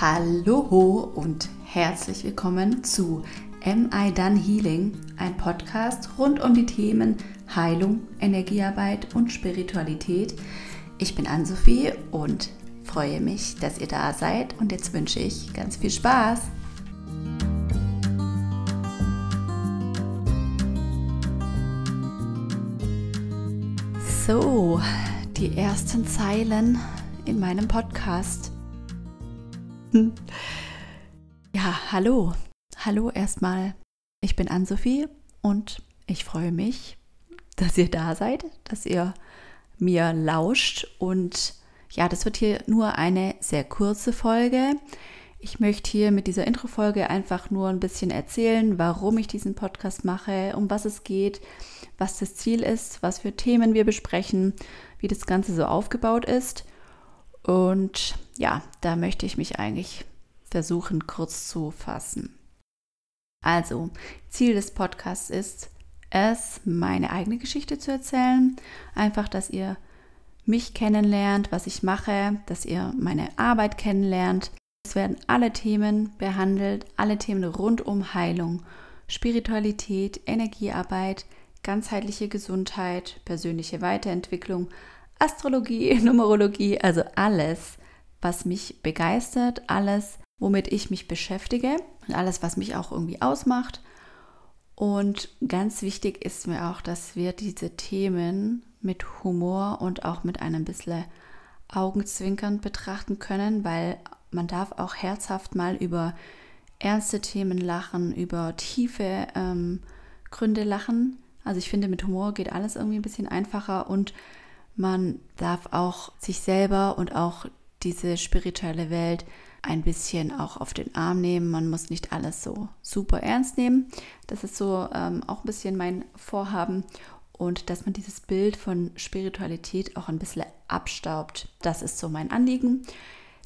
Hallo und herzlich willkommen zu Am I Done Healing, ein Podcast rund um die Themen Heilung, Energiearbeit und Spiritualität. Ich bin Ann-Sophie und freue mich, dass ihr da seid und jetzt wünsche ich ganz viel Spaß. So, die ersten Zeilen in meinem Podcast. Ja, hallo. Hallo erstmal. Ich bin Ann-Sophie und ich freue mich, dass ihr da seid, dass ihr mir lauscht. Und ja, das wird hier nur eine sehr kurze Folge. Ich möchte hier mit dieser Intro-Folge einfach nur ein bisschen erzählen, warum ich diesen Podcast mache, um was es geht, was das Ziel ist, was für Themen wir besprechen, wie das Ganze so aufgebaut ist. Und ja, da möchte ich mich eigentlich versuchen kurz zu fassen. Also, Ziel des Podcasts ist es, meine eigene Geschichte zu erzählen. Einfach, dass ihr mich kennenlernt, was ich mache, dass ihr meine Arbeit kennenlernt. Es werden alle Themen behandelt, alle Themen rund um Heilung, Spiritualität, Energiearbeit, ganzheitliche Gesundheit, persönliche Weiterentwicklung, Astrologie, Numerologie, also alles, was mich begeistert, alles, womit ich mich beschäftige und alles, was mich auch irgendwie ausmacht. Und ganz wichtig ist mir auch, dass wir diese Themen mit Humor und auch mit einem bisschen Augenzwinkern betrachten können, weil man darf auch herzhaft mal über ernste Themen lachen, über tiefe ähm, Gründe lachen. Also ich finde, mit Humor geht alles irgendwie ein bisschen einfacher und man darf auch sich selber und auch diese spirituelle Welt ein bisschen auch auf den Arm nehmen. Man muss nicht alles so super ernst nehmen. Das ist so ähm, auch ein bisschen mein Vorhaben. Und dass man dieses Bild von Spiritualität auch ein bisschen abstaubt. Das ist so mein Anliegen.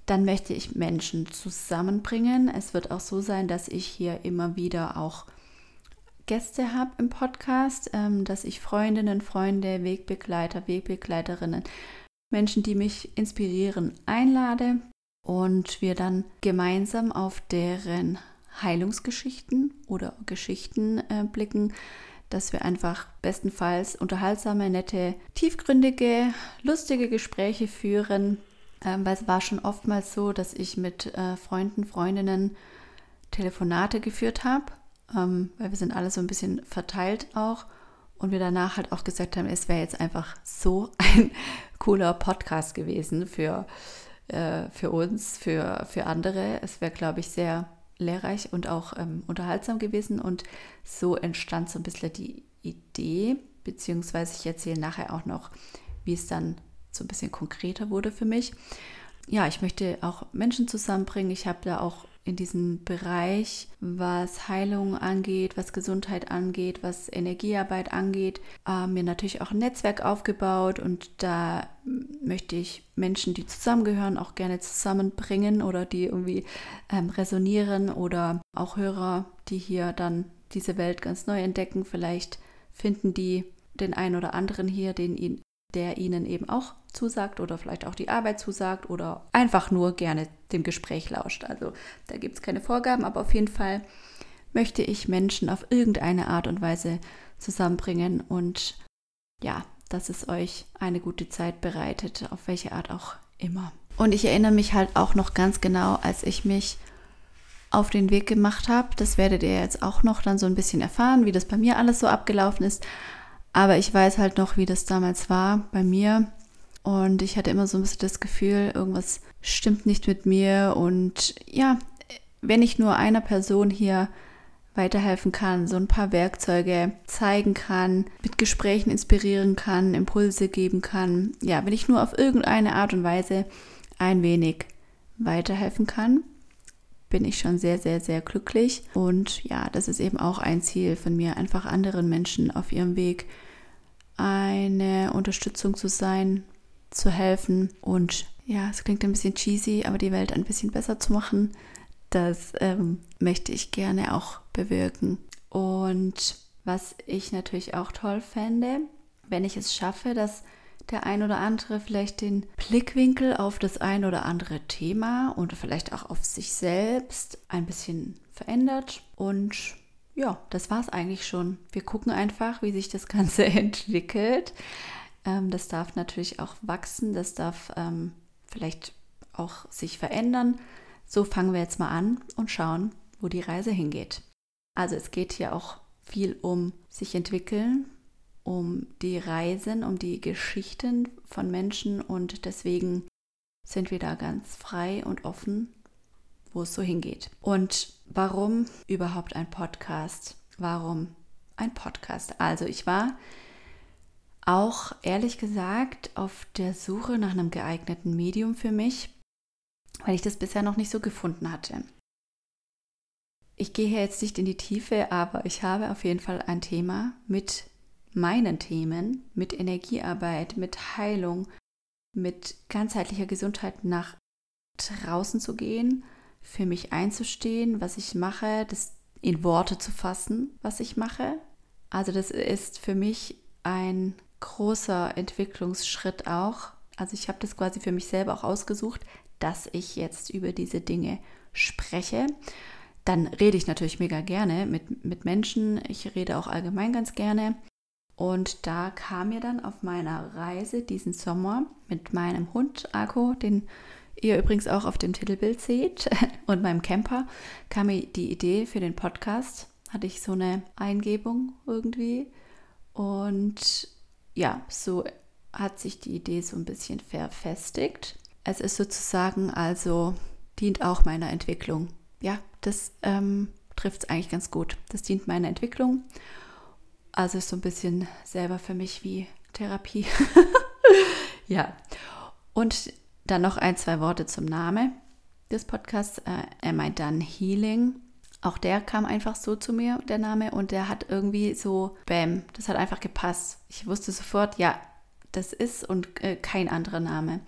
Dann möchte ich Menschen zusammenbringen. Es wird auch so sein, dass ich hier immer wieder auch Gäste habe im Podcast, ähm, dass ich Freundinnen, Freunde, Wegbegleiter, Wegbegleiterinnen, Menschen, die mich inspirieren, einlade und wir dann gemeinsam auf deren Heilungsgeschichten oder Geschichten äh, blicken, dass wir einfach bestenfalls unterhaltsame, nette, tiefgründige, lustige Gespräche führen, ähm, weil es war schon oftmals so, dass ich mit äh, Freunden, Freundinnen Telefonate geführt habe, ähm, weil wir sind alle so ein bisschen verteilt auch und wir danach halt auch gesagt haben, es wäre jetzt einfach so ein cooler Podcast gewesen für, äh, für uns, für, für andere. Es wäre, glaube ich, sehr lehrreich und auch ähm, unterhaltsam gewesen. Und so entstand so ein bisschen die Idee, beziehungsweise ich erzähle nachher auch noch, wie es dann so ein bisschen konkreter wurde für mich. Ja, ich möchte auch Menschen zusammenbringen. Ich habe da auch in diesem Bereich, was Heilung angeht, was Gesundheit angeht, was Energiearbeit angeht, äh, mir natürlich auch ein Netzwerk aufgebaut und da möchte ich Menschen, die zusammengehören, auch gerne zusammenbringen oder die irgendwie ähm, resonieren oder auch Hörer, die hier dann diese Welt ganz neu entdecken. Vielleicht finden die den einen oder anderen hier, den ihnen der ihnen eben auch zusagt oder vielleicht auch die Arbeit zusagt oder einfach nur gerne dem Gespräch lauscht. Also da gibt es keine Vorgaben, aber auf jeden Fall möchte ich Menschen auf irgendeine Art und Weise zusammenbringen und ja, dass es euch eine gute Zeit bereitet, auf welche Art auch immer. Und ich erinnere mich halt auch noch ganz genau, als ich mich auf den Weg gemacht habe. Das werdet ihr jetzt auch noch dann so ein bisschen erfahren, wie das bei mir alles so abgelaufen ist. Aber ich weiß halt noch, wie das damals war bei mir. Und ich hatte immer so ein bisschen das Gefühl, irgendwas stimmt nicht mit mir. Und ja, wenn ich nur einer Person hier weiterhelfen kann, so ein paar Werkzeuge zeigen kann, mit Gesprächen inspirieren kann, Impulse geben kann, ja, wenn ich nur auf irgendeine Art und Weise ein wenig weiterhelfen kann, bin ich schon sehr, sehr, sehr glücklich. Und ja, das ist eben auch ein Ziel von mir, einfach anderen Menschen auf ihrem Weg eine Unterstützung zu sein, zu helfen und ja, es klingt ein bisschen cheesy, aber die Welt ein bisschen besser zu machen, das ähm, möchte ich gerne auch bewirken. Und was ich natürlich auch toll fände, wenn ich es schaffe, dass der ein oder andere vielleicht den Blickwinkel auf das ein oder andere Thema und vielleicht auch auf sich selbst ein bisschen verändert. Und ja, das war es eigentlich schon. Wir gucken einfach, wie sich das Ganze entwickelt. Ähm, das darf natürlich auch wachsen, das darf ähm, vielleicht auch sich verändern. So fangen wir jetzt mal an und schauen, wo die Reise hingeht. Also es geht hier auch viel um sich entwickeln, um die Reisen, um die Geschichten von Menschen und deswegen sind wir da ganz frei und offen, wo es so hingeht. Und warum überhaupt ein Podcast? Warum ein Podcast? Also ich war auch ehrlich gesagt auf der Suche nach einem geeigneten Medium für mich, weil ich das bisher noch nicht so gefunden hatte. Ich gehe jetzt nicht in die Tiefe, aber ich habe auf jeden Fall ein Thema mit meinen Themen, mit Energiearbeit, mit Heilung, mit ganzheitlicher Gesundheit nach draußen zu gehen, für mich einzustehen, was ich mache, das in Worte zu fassen, was ich mache. Also das ist für mich ein großer Entwicklungsschritt auch. Also ich habe das quasi für mich selber auch ausgesucht, dass ich jetzt über diese Dinge spreche. Dann rede ich natürlich mega gerne mit, mit Menschen. Ich rede auch allgemein ganz gerne. Und da kam mir dann auf meiner Reise diesen Sommer mit meinem Hund Akko, den ihr übrigens auch auf dem Titelbild seht, und meinem Camper, kam mir die Idee für den Podcast. Hatte ich so eine Eingebung irgendwie. Und ja, so hat sich die Idee so ein bisschen verfestigt. Es ist sozusagen also, dient auch meiner Entwicklung. Ja, das ähm, trifft es eigentlich ganz gut. Das dient meiner Entwicklung. Also ist so ein bisschen selber für mich wie Therapie. ja. Und dann noch ein, zwei Worte zum Namen des Podcasts. Äh, er meint dann Healing. Auch der kam einfach so zu mir, der Name, und der hat irgendwie so, bam, das hat einfach gepasst. Ich wusste sofort, ja, das ist und äh, kein anderer Name.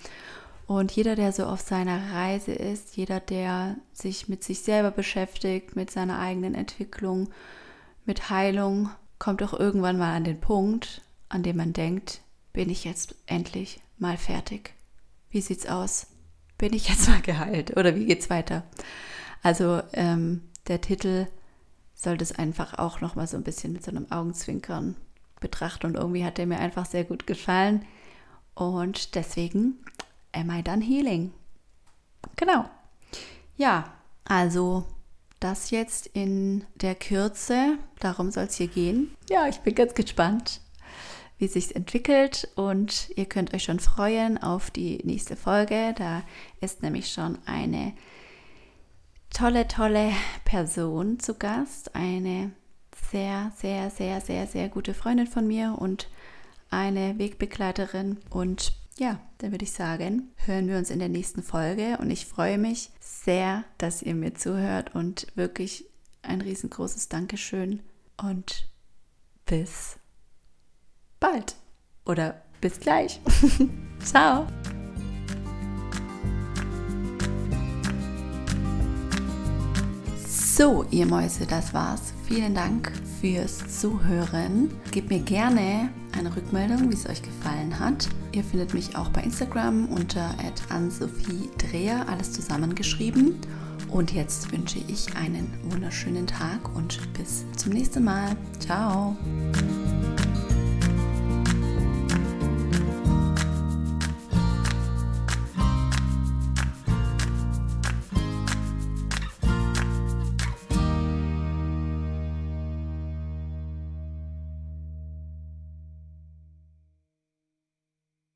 Und jeder, der so auf seiner Reise ist, jeder, der sich mit sich selber beschäftigt, mit seiner eigenen Entwicklung, mit Heilung, kommt auch irgendwann mal an den Punkt, an dem man denkt, bin ich jetzt endlich mal fertig? Wie sieht's aus? Bin ich jetzt mal geheilt oder wie geht's weiter? Also ähm, der Titel sollte es einfach auch noch mal so ein bisschen mit so einem Augenzwinkern betrachten und irgendwie hat der mir einfach sehr gut gefallen und deswegen Am I Done Healing? Genau. Ja, also das jetzt in der Kürze, darum soll es hier gehen. Ja, ich bin ganz gespannt, wie sich entwickelt und ihr könnt euch schon freuen auf die nächste Folge. Da ist nämlich schon eine tolle, tolle Person zu Gast. Eine sehr, sehr, sehr, sehr, sehr gute Freundin von mir und eine Wegbegleiterin. Und ja, dann würde ich sagen, hören wir uns in der nächsten Folge. Und ich freue mich sehr, dass ihr mir zuhört und wirklich ein riesengroßes Dankeschön und bis bald oder bis gleich. Ciao. So, ihr Mäuse, das war's. Vielen Dank fürs Zuhören. Gebt mir gerne eine Rückmeldung, wie es euch gefallen hat. Ihr findet mich auch bei Instagram unter @ansophie_dreher, alles zusammengeschrieben. Und jetzt wünsche ich einen wunderschönen Tag und bis zum nächsten Mal. Ciao.